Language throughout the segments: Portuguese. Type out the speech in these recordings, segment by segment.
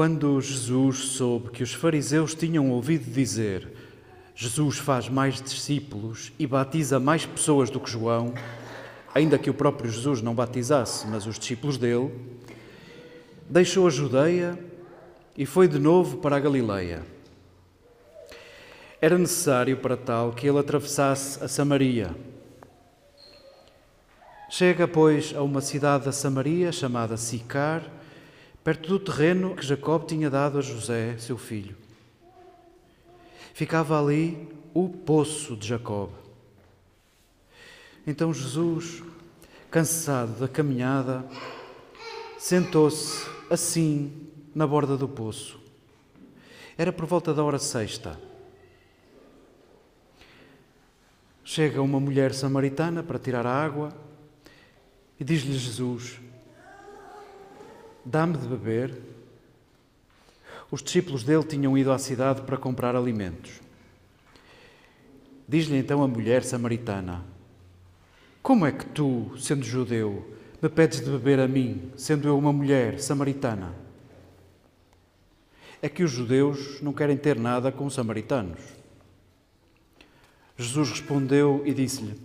Quando Jesus soube que os fariseus tinham ouvido dizer: Jesus faz mais discípulos e batiza mais pessoas do que João, ainda que o próprio Jesus não batizasse, mas os discípulos dele, deixou a Judeia e foi de novo para a Galileia. Era necessário para tal que ele atravessasse a Samaria. Chega, pois, a uma cidade da Samaria chamada Sicar, perto do terreno que Jacob tinha dado a José, seu filho. Ficava ali o poço de Jacob. Então Jesus, cansado da caminhada, sentou-se assim na borda do poço. Era por volta da hora sexta. Chega uma mulher samaritana para tirar a água e diz-lhe Jesus: Dá-me de beber. Os discípulos dele tinham ido à cidade para comprar alimentos. Diz-lhe então a mulher samaritana: Como é que tu, sendo judeu, me pedes de beber a mim, sendo eu uma mulher samaritana? É que os judeus não querem ter nada com os samaritanos. Jesus respondeu e disse-lhe: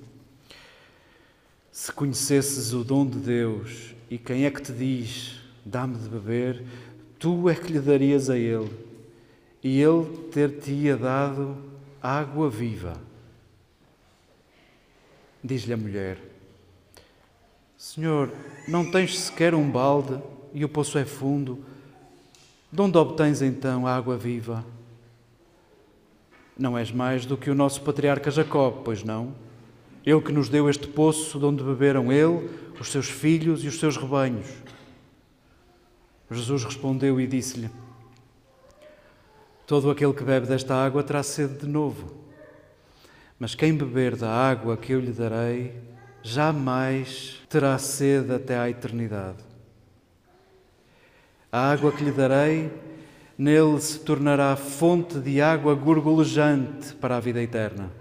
Se conhecesses o dom de Deus e quem é que te diz, dá-me de beber, tu é que lhe darias a ele, e ele ter-te-ia dado água viva. Diz-lhe a mulher: Senhor, não tens sequer um balde e o poço é fundo. De onde obtens então a água viva? Não és mais do que o nosso patriarca Jacó, pois não? Ele que nos deu este poço de onde beberam ele, os seus filhos e os seus rebanhos. Jesus respondeu e disse-lhe: Todo aquele que bebe desta água terá sede de novo. Mas quem beber da água que eu lhe darei, jamais terá sede até à eternidade. A água que lhe darei Nele se tornará fonte de água gorgolejante para a vida eterna.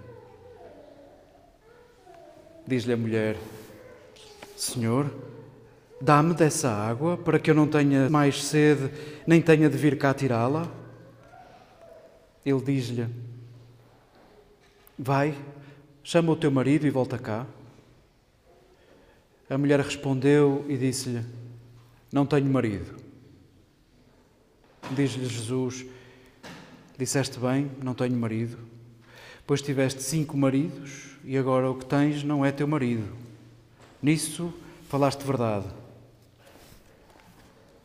Diz-lhe a mulher: Senhor, dá-me dessa água para que eu não tenha mais sede, nem tenha de vir cá tirá-la. Ele diz-lhe: Vai, chama o teu marido e volta cá. A mulher respondeu e disse-lhe: Não tenho marido. Diz-lhe Jesus: Disseste bem, não tenho marido, pois tiveste cinco maridos e agora o que tens não é teu marido. Nisso falaste verdade.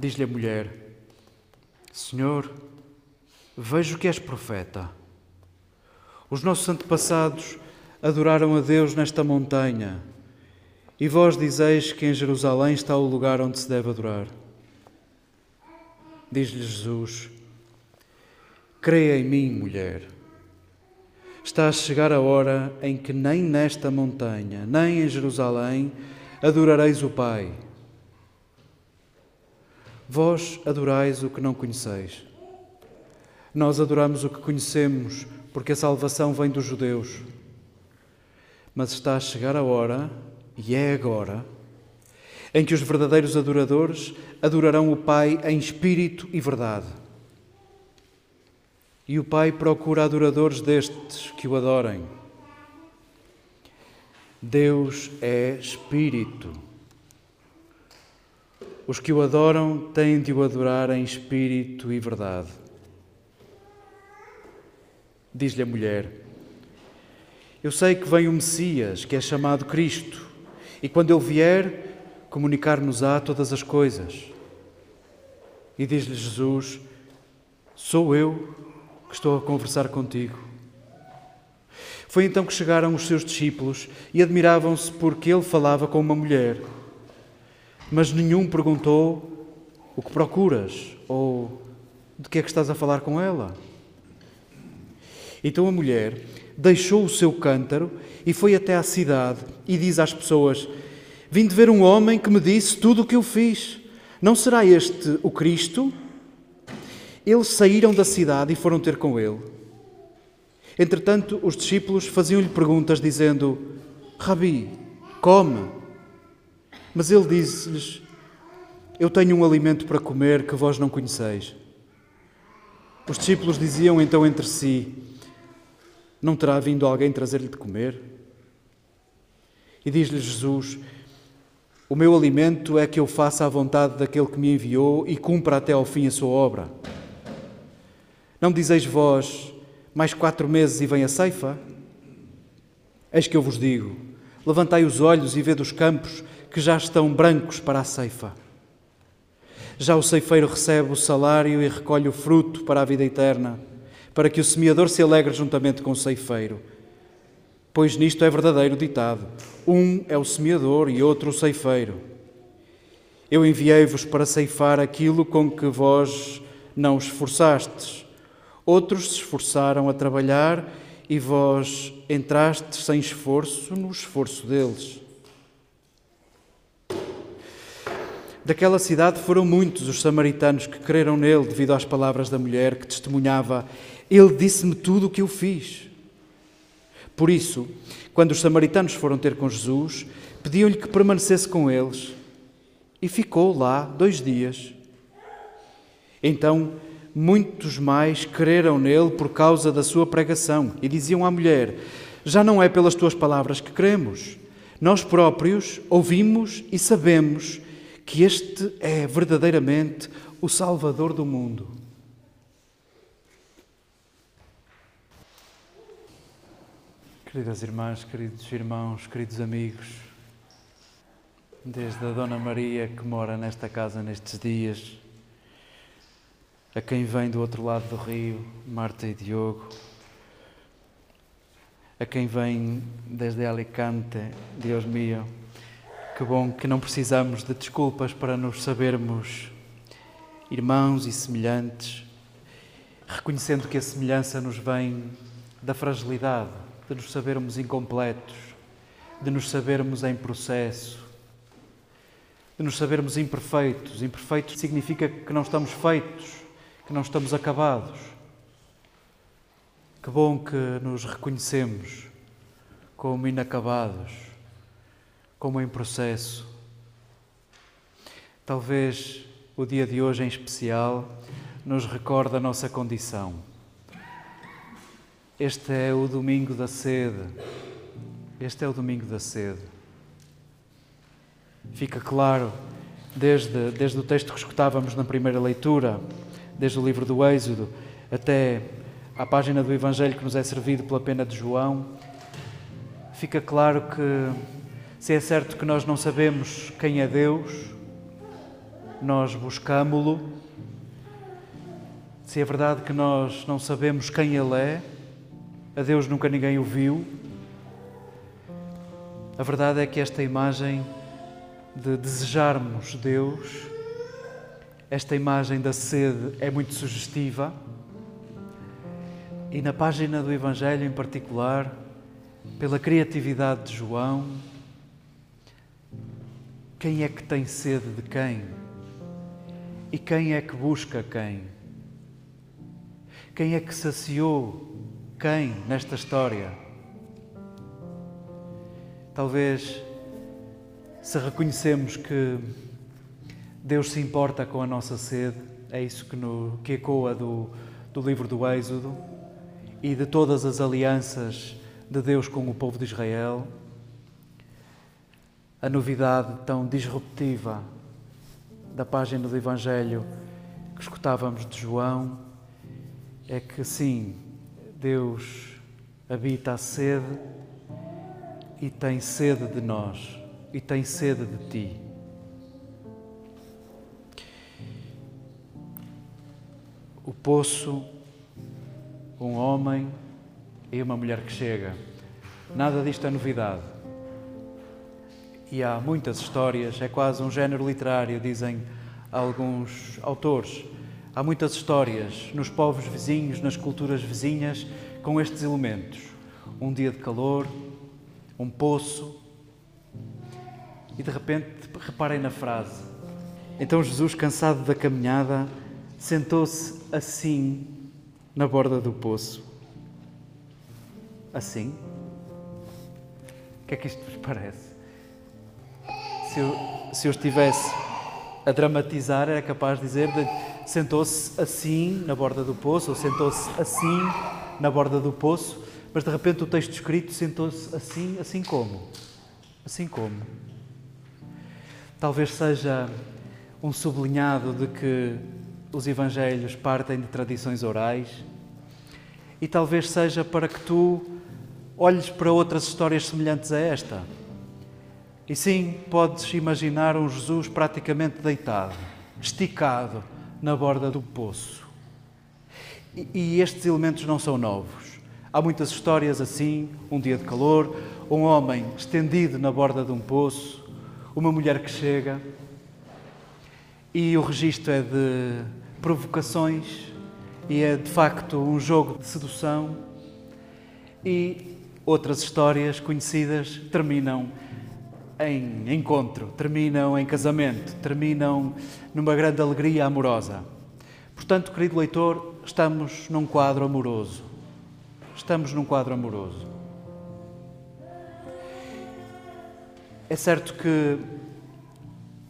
Diz-lhe a mulher: Senhor, vejo que és profeta. Os nossos antepassados adoraram a Deus nesta montanha, e vós dizeis que em Jerusalém está o lugar onde se deve adorar. Diz-lhe Jesus: Creia em mim, mulher. Está a chegar a hora em que nem nesta montanha, nem em Jerusalém, adorareis o Pai. Vós adorais o que não conheceis. Nós adoramos o que conhecemos, porque a salvação vem dos judeus. Mas está a chegar a hora, e é agora, em que os verdadeiros adoradores adorarão o Pai em espírito e verdade. E o Pai procura adoradores destes que o adorem. Deus é espírito. Os que o adoram têm de o adorar em espírito e verdade. Diz-lhe a mulher: Eu sei que vem o Messias, que é chamado Cristo, e quando ele vier, comunicar-nos-á todas as coisas. E diz-lhe Jesus: Sou eu que estou a conversar contigo. Foi então que chegaram os seus discípulos e admiravam-se porque ele falava com uma mulher. Mas nenhum perguntou: O que procuras? Ou de que é que estás a falar com ela? Então a mulher deixou o seu cântaro e foi até à cidade e diz às pessoas: Vim de ver um homem que me disse tudo o que eu fiz. Não será este o Cristo? Eles saíram da cidade e foram ter com ele. Entretanto, os discípulos faziam-lhe perguntas, dizendo: Rabi, come. Mas ele disse-lhes: Eu tenho um alimento para comer que vós não conheceis. Os discípulos diziam então entre si: Não terá vindo alguém trazer-lhe de comer? E diz-lhe Jesus: O meu alimento é que eu faça a vontade daquele que me enviou e cumpra até ao fim a sua obra. Não dizeis vós, mais quatro meses e vem a ceifa? Eis que eu vos digo: levantai os olhos e vede os campos que já estão brancos para a ceifa. Já o ceifeiro recebe o salário e recolhe o fruto para a vida eterna, para que o semeador se alegre juntamente com o ceifeiro. Pois nisto é verdadeiro ditado: um é o semeador e outro o ceifeiro. Eu enviei-vos para ceifar aquilo com que vós não esforçastes. Outros se esforçaram a trabalhar e vós entrastes sem esforço no esforço deles. Daquela cidade foram muitos os samaritanos que creram nele devido às palavras da mulher que testemunhava: Ele disse-me tudo o que eu fiz. Por isso, quando os samaritanos foram ter com Jesus, pediam-lhe que permanecesse com eles e ficou lá dois dias. Então, muitos mais creram nele por causa da sua pregação e diziam à mulher: Já não é pelas tuas palavras que cremos, nós próprios ouvimos e sabemos que este é verdadeiramente o Salvador do mundo. Queridas irmãs, queridos irmãos, queridos amigos, desde a Dona Maria que mora nesta casa nestes dias, a quem vem do outro lado do rio, Marta e Diogo, a quem vem desde Alicante, Deus mío, que bom que não precisamos de desculpas para nos sabermos irmãos e semelhantes, reconhecendo que a semelhança nos vem da fragilidade, de nos sabermos incompletos, de nos sabermos em processo, de nos sabermos imperfeitos. Imperfeitos significa que não estamos feitos, que não estamos acabados. Que bom que nos reconhecemos como inacabados como em processo. Talvez o dia de hoje em especial nos recorde a nossa condição. Este é o domingo da sede. Este é o domingo da sede. Fica claro, desde, desde o texto que escutávamos na primeira leitura, desde o livro do Êxodo, até à página do Evangelho que nos é servido pela pena de João, fica claro que se é certo que nós não sabemos quem é Deus, nós buscámo-lo. Se é verdade que nós não sabemos quem Ele é, a Deus nunca ninguém o viu. A verdade é que esta imagem de desejarmos Deus, esta imagem da sede é muito sugestiva. E na página do Evangelho em particular, pela criatividade de João, quem é que tem sede de quem? E quem é que busca quem? Quem é que saciou quem nesta história? Talvez, se reconhecemos que Deus se importa com a nossa sede, é isso que, no, que ecoa do, do livro do Êxodo e de todas as alianças de Deus com o povo de Israel a novidade tão disruptiva da página do Evangelho que escutávamos de João é que sim, Deus habita a sede e tem sede de nós e tem sede de ti. O poço, um homem e uma mulher que chega. Nada disto é novidade e há muitas histórias, é quase um género literário, dizem alguns autores. Há muitas histórias nos povos vizinhos, nas culturas vizinhas, com estes elementos. Um dia de calor, um poço. E de repente, reparem na frase. Então Jesus, cansado da caminhada, sentou-se assim na borda do poço. Assim? O que é que isto vos parece? Se eu, se eu estivesse a dramatizar, era capaz de dizer sentou-se assim na borda do poço, ou sentou-se assim na borda do poço, mas de repente o texto escrito sentou-se assim, assim como? Assim como? Talvez seja um sublinhado de que os Evangelhos partem de tradições orais e talvez seja para que tu olhes para outras histórias semelhantes a esta. E sim, podes imaginar um Jesus praticamente deitado, esticado na borda do poço. E, e estes elementos não são novos. Há muitas histórias assim: um dia de calor, um homem estendido na borda de um poço, uma mulher que chega. E o registro é de provocações e é de facto um jogo de sedução. E outras histórias conhecidas terminam em encontro, terminam em casamento, terminam numa grande alegria amorosa. Portanto, querido leitor, estamos num quadro amoroso. Estamos num quadro amoroso. É certo que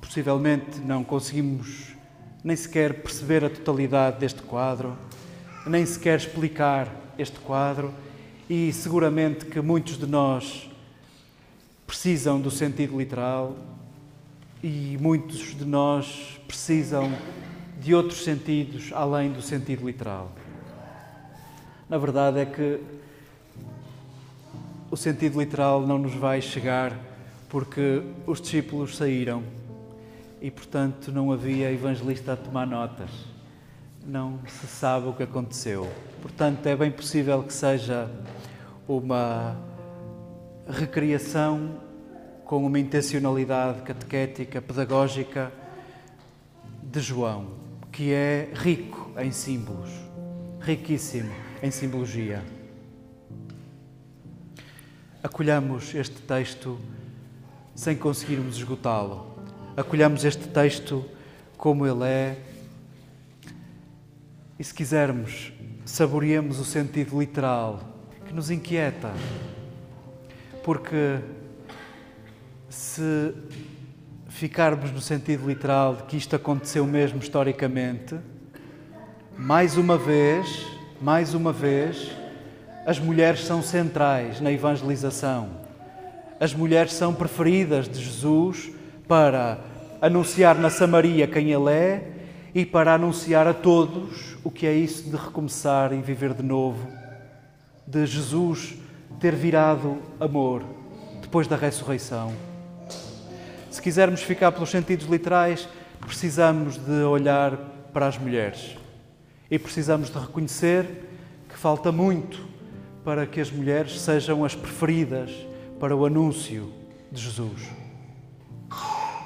possivelmente não conseguimos nem sequer perceber a totalidade deste quadro, nem sequer explicar este quadro, e seguramente que muitos de nós precisam do sentido literal e muitos de nós precisam de outros sentidos além do sentido literal. Na verdade é que o sentido literal não nos vai chegar porque os discípulos saíram e, portanto, não havia evangelista a tomar notas. Não se sabe o que aconteceu. Portanto, é bem possível que seja uma recriação com uma intencionalidade catequética, pedagógica de João, que é rico em símbolos, riquíssimo em simbologia. Acolhamos este texto sem conseguirmos esgotá-lo acolhamos este texto como ele é e, se quisermos, saboreemos o sentido literal que nos inquieta. Porque se ficarmos no sentido literal de que isto aconteceu mesmo historicamente, mais uma vez, mais uma vez, as mulheres são centrais na evangelização. As mulheres são preferidas de Jesus para anunciar na Samaria quem Ele é e para anunciar a todos o que é isso de recomeçar e viver de novo, de Jesus ter virado amor depois da ressurreição. Se quisermos ficar pelos sentidos literais, precisamos de olhar para as mulheres e precisamos de reconhecer que falta muito para que as mulheres sejam as preferidas para o anúncio de Jesus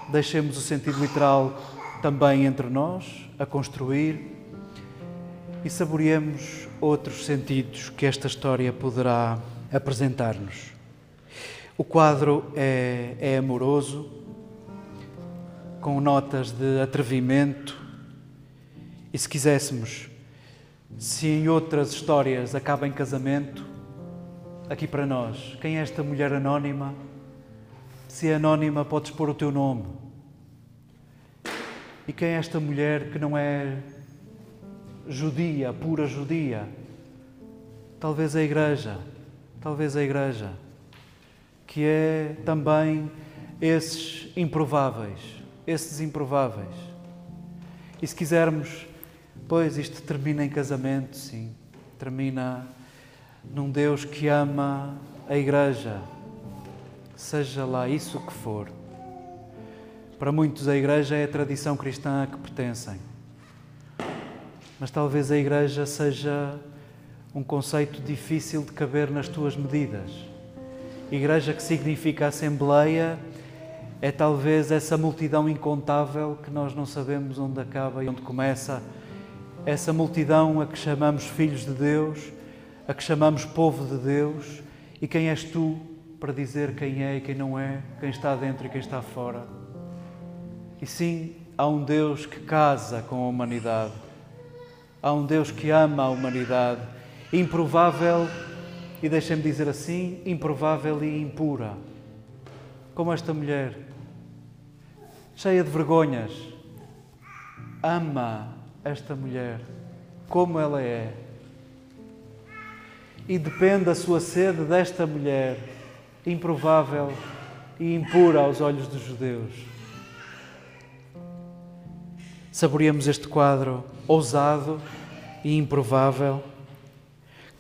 deixemos o sentido literal também entre nós, a construir e saboreemos outros sentidos que esta história poderá apresentar-nos. O quadro é, é amoroso, com notas de atrevimento, e se quiséssemos, se em outras histórias acaba em casamento, aqui para nós, quem é esta mulher anónima? Se é anónima, podes pôr o teu nome. E quem é esta mulher que não é judia, pura judia? Talvez a igreja, talvez a igreja, que é também esses improváveis, esses improváveis. E se quisermos, pois isto termina em casamento, sim, termina num Deus que ama a igreja, seja lá isso que for. Para muitos, a Igreja é a tradição cristã a que pertencem. Mas talvez a Igreja seja um conceito difícil de caber nas tuas medidas. Igreja que significa Assembleia é talvez essa multidão incontável que nós não sabemos onde acaba e onde começa. Essa multidão a que chamamos filhos de Deus, a que chamamos povo de Deus. E quem és tu para dizer quem é e quem não é, quem está dentro e quem está fora? E sim, há um Deus que casa com a humanidade. Há um Deus que ama a humanidade. Improvável, e deixem-me dizer assim, improvável e impura. Como esta mulher, cheia de vergonhas, ama esta mulher, como ela é. E depende a sua sede desta mulher, improvável e impura aos olhos dos judeus. Saboreemos este quadro ousado e improvável.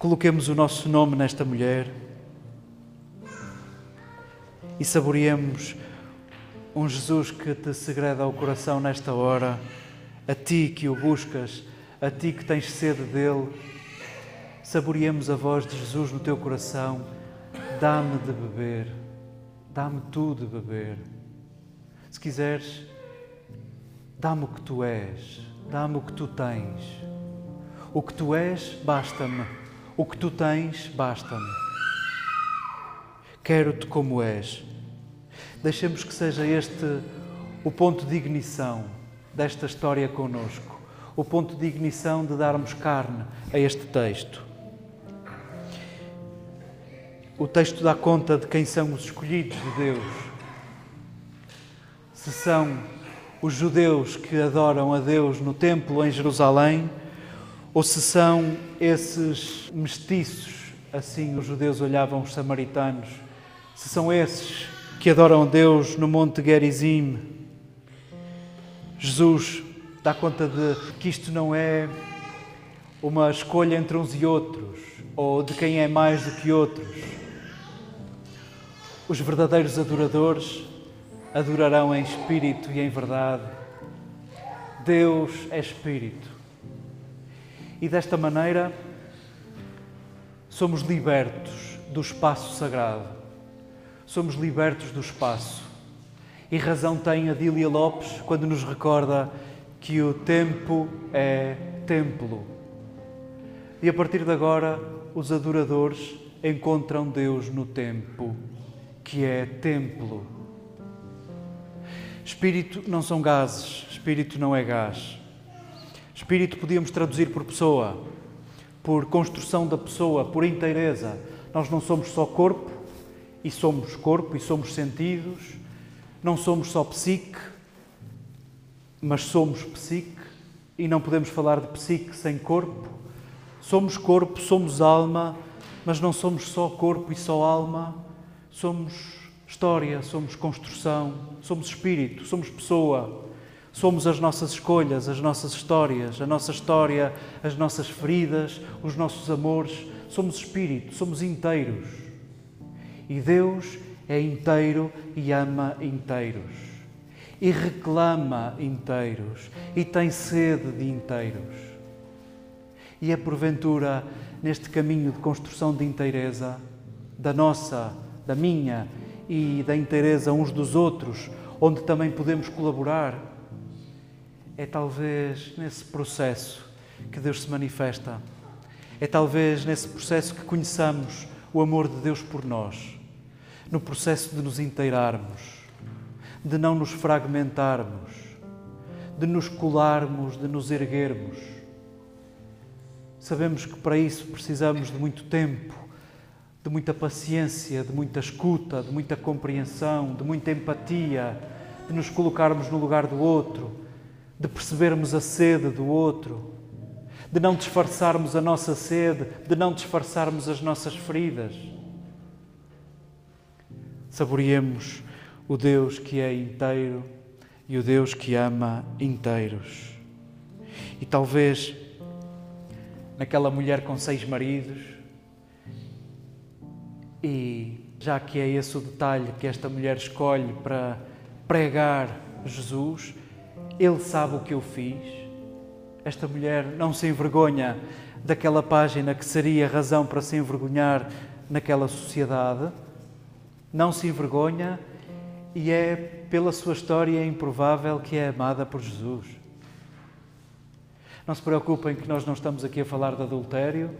Coloquemos o nosso nome nesta mulher e saboreemos um Jesus que te segreda ao coração nesta hora, a ti que o buscas, a ti que tens sede dele. Saboreemos a voz de Jesus no teu coração. Dá-me de beber, dá-me tu de beber. Se quiseres, Dá-me o que tu és, dá-me o que tu tens. O que tu és, basta-me. O que tu tens, basta-me. Quero-te como és. Deixemos que seja este o ponto de ignição desta história conosco, o ponto de ignição de darmos carne a este texto. O texto dá conta de quem são os escolhidos de Deus. Se são os judeus que adoram a Deus no templo em Jerusalém, ou se são esses mestiços, assim os judeus olhavam os samaritanos, se são esses que adoram a Deus no Monte Gerizim. Jesus dá conta de que isto não é uma escolha entre uns e outros, ou de quem é mais do que outros. Os verdadeiros adoradores adorarão em espírito e em verdade. Deus é espírito. E desta maneira somos libertos do espaço sagrado. Somos libertos do espaço. E razão tem a Dília Lopes quando nos recorda que o tempo é templo. E a partir de agora, os adoradores encontram Deus no tempo, que é templo. Espírito não são gases, espírito não é gás. Espírito podíamos traduzir por pessoa, por construção da pessoa, por inteireza. Nós não somos só corpo, e somos corpo, e somos sentidos, não somos só psique, mas somos psique, e não podemos falar de psique sem corpo. Somos corpo, somos alma, mas não somos só corpo e só alma, somos história, somos construção, somos espírito, somos pessoa, somos as nossas escolhas, as nossas histórias, a nossa história, as nossas feridas, os nossos amores, somos espírito, somos inteiros. E Deus é inteiro e ama inteiros. E reclama inteiros e tem sede de inteiros. E é porventura neste caminho de construção de inteireza, da nossa, da minha e da inteireza uns dos outros, onde também podemos colaborar, é talvez nesse processo que Deus se manifesta. É talvez nesse processo que conheçamos o amor de Deus por nós, no processo de nos inteirarmos, de não nos fragmentarmos, de nos colarmos, de nos erguermos. Sabemos que para isso precisamos de muito tempo, de muita paciência, de muita escuta, de muita compreensão, de muita empatia, de nos colocarmos no lugar do outro, de percebermos a sede do outro, de não disfarçarmos a nossa sede, de não disfarçarmos as nossas feridas. Saboreemos o Deus que é inteiro e o Deus que ama inteiros. E talvez naquela mulher com seis maridos, e já que é esse o detalhe que esta mulher escolhe para pregar Jesus, ele sabe o que eu fiz. Esta mulher não se envergonha daquela página que seria razão para se envergonhar naquela sociedade. Não se envergonha e é pela sua história improvável que é amada por Jesus. Não se preocupem que nós não estamos aqui a falar de adultério,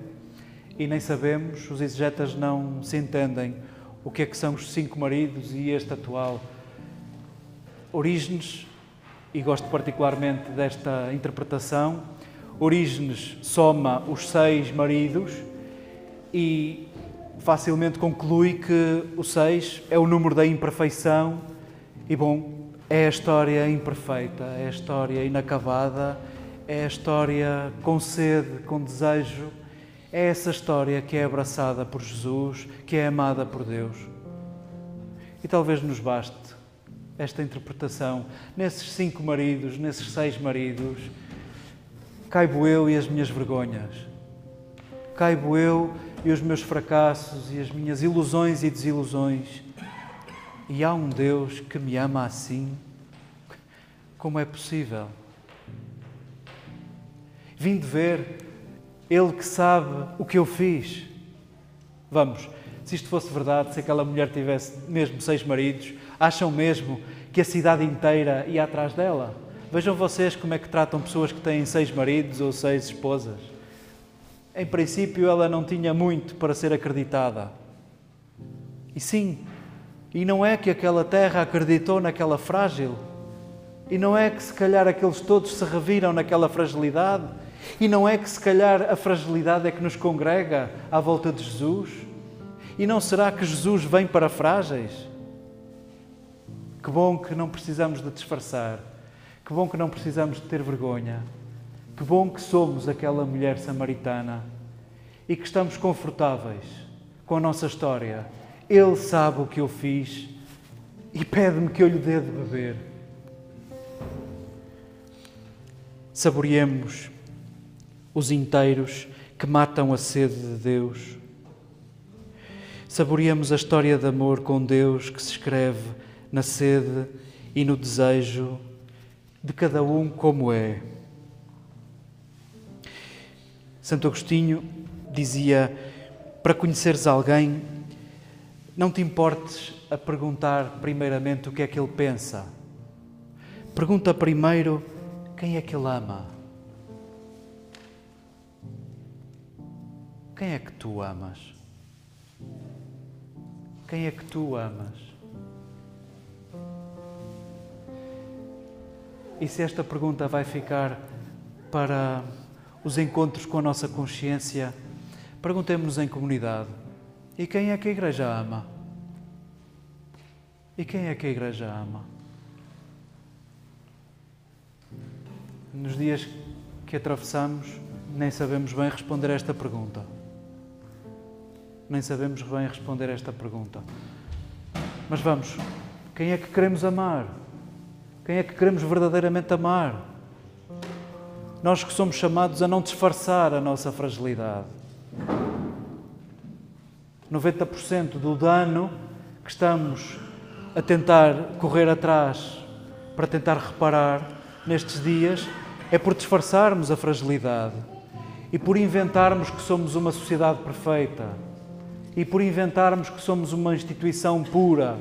e nem sabemos, os exegetas não se entendem o que é que são os cinco maridos e este atual. Orígenes, e gosto particularmente desta interpretação, Orígenes soma os seis maridos e facilmente conclui que o seis é o número da imperfeição. E, bom, é a história imperfeita, é a história inacabada, é a história com sede, com desejo, é essa história que é abraçada por Jesus, que é amada por Deus. E talvez nos baste esta interpretação nesses cinco maridos, nesses seis maridos. Caibo eu e as minhas vergonhas. Caibo eu e os meus fracassos e as minhas ilusões e desilusões. E há um Deus que me ama assim. Como é possível? Vim de ver Ele que sabe o que eu fiz. Vamos, se isto fosse verdade, se aquela mulher tivesse mesmo seis maridos, acham mesmo que a cidade inteira ia atrás dela? Vejam vocês como é que tratam pessoas que têm seis maridos ou seis esposas. Em princípio, ela não tinha muito para ser acreditada. E sim, e não é que aquela terra acreditou naquela frágil. E não é que se calhar aqueles todos se reviram naquela fragilidade. E não é que se calhar a fragilidade é que nos congrega à volta de Jesus. E não será que Jesus vem para frágeis? Que bom que não precisamos de disfarçar. Que bom que não precisamos de ter vergonha. Que bom que somos aquela mulher samaritana e que estamos confortáveis com a nossa história ele sabe o que eu fiz e pede-me que eu lhe dê de beber. Saboreemos os inteiros que matam a sede de Deus. Saboreemos a história de amor com Deus que se escreve na sede e no desejo de cada um como é. Santo Agostinho dizia: para conheceres alguém, não te importes a perguntar primeiramente o que é que ele pensa. Pergunta primeiro quem é que ele ama. Quem é que tu amas? Quem é que tu amas? E se esta pergunta vai ficar para os encontros com a nossa consciência, perguntemos-nos em comunidade e quem é que a igreja ama? E quem é que a igreja ama? Nos dias que atravessamos, nem sabemos bem responder esta pergunta. Nem sabemos bem responder esta pergunta. Mas vamos, quem é que queremos amar? Quem é que queremos verdadeiramente amar? Nós que somos chamados a não disfarçar a nossa fragilidade 90% do dano que estamos a tentar correr atrás para tentar reparar nestes dias é por disfarçarmos a fragilidade e por inventarmos que somos uma sociedade perfeita e por inventarmos que somos uma instituição pura,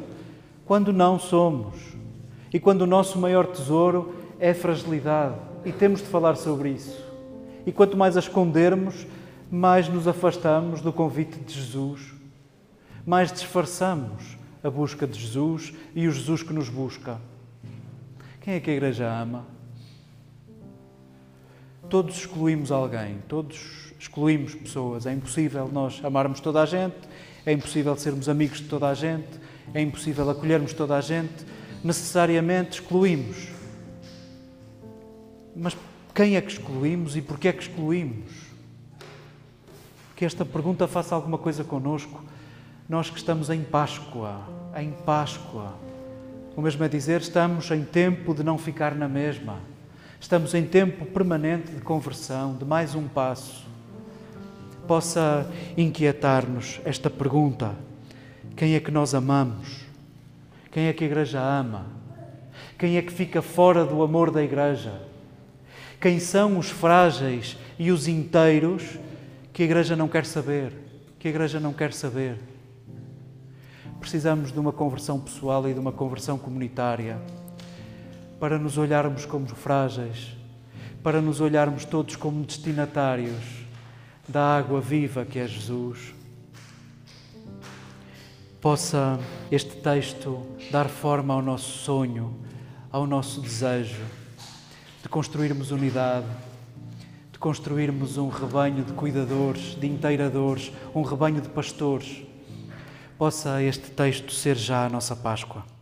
quando não somos. E quando o nosso maior tesouro é a fragilidade. E temos de falar sobre isso. E quanto mais a escondermos, mais nos afastamos do convite de Jesus mais disfarçamos a busca de Jesus e o Jesus que nos busca. Quem é que a igreja ama? Todos excluímos alguém, todos excluímos pessoas. É impossível nós amarmos toda a gente, é impossível sermos amigos de toda a gente, é impossível acolhermos toda a gente. Necessariamente excluímos. Mas quem é que excluímos e porquê é que excluímos? Que esta pergunta faça alguma coisa connosco nós que estamos em Páscoa, em Páscoa. O mesmo é dizer, estamos em tempo de não ficar na mesma. Estamos em tempo permanente de conversão, de mais um passo. Possa inquietar-nos esta pergunta: quem é que nós amamos? Quem é que a Igreja ama? Quem é que fica fora do amor da Igreja? Quem são os frágeis e os inteiros que a Igreja não quer saber? Que a Igreja não quer saber? Precisamos de uma conversão pessoal e de uma conversão comunitária para nos olharmos como frágeis, para nos olharmos todos como destinatários da água viva que é Jesus. Possa este texto dar forma ao nosso sonho, ao nosso desejo de construirmos unidade, de construirmos um rebanho de cuidadores, de inteiradores, um rebanho de pastores possa este texto ser já a nossa Páscoa.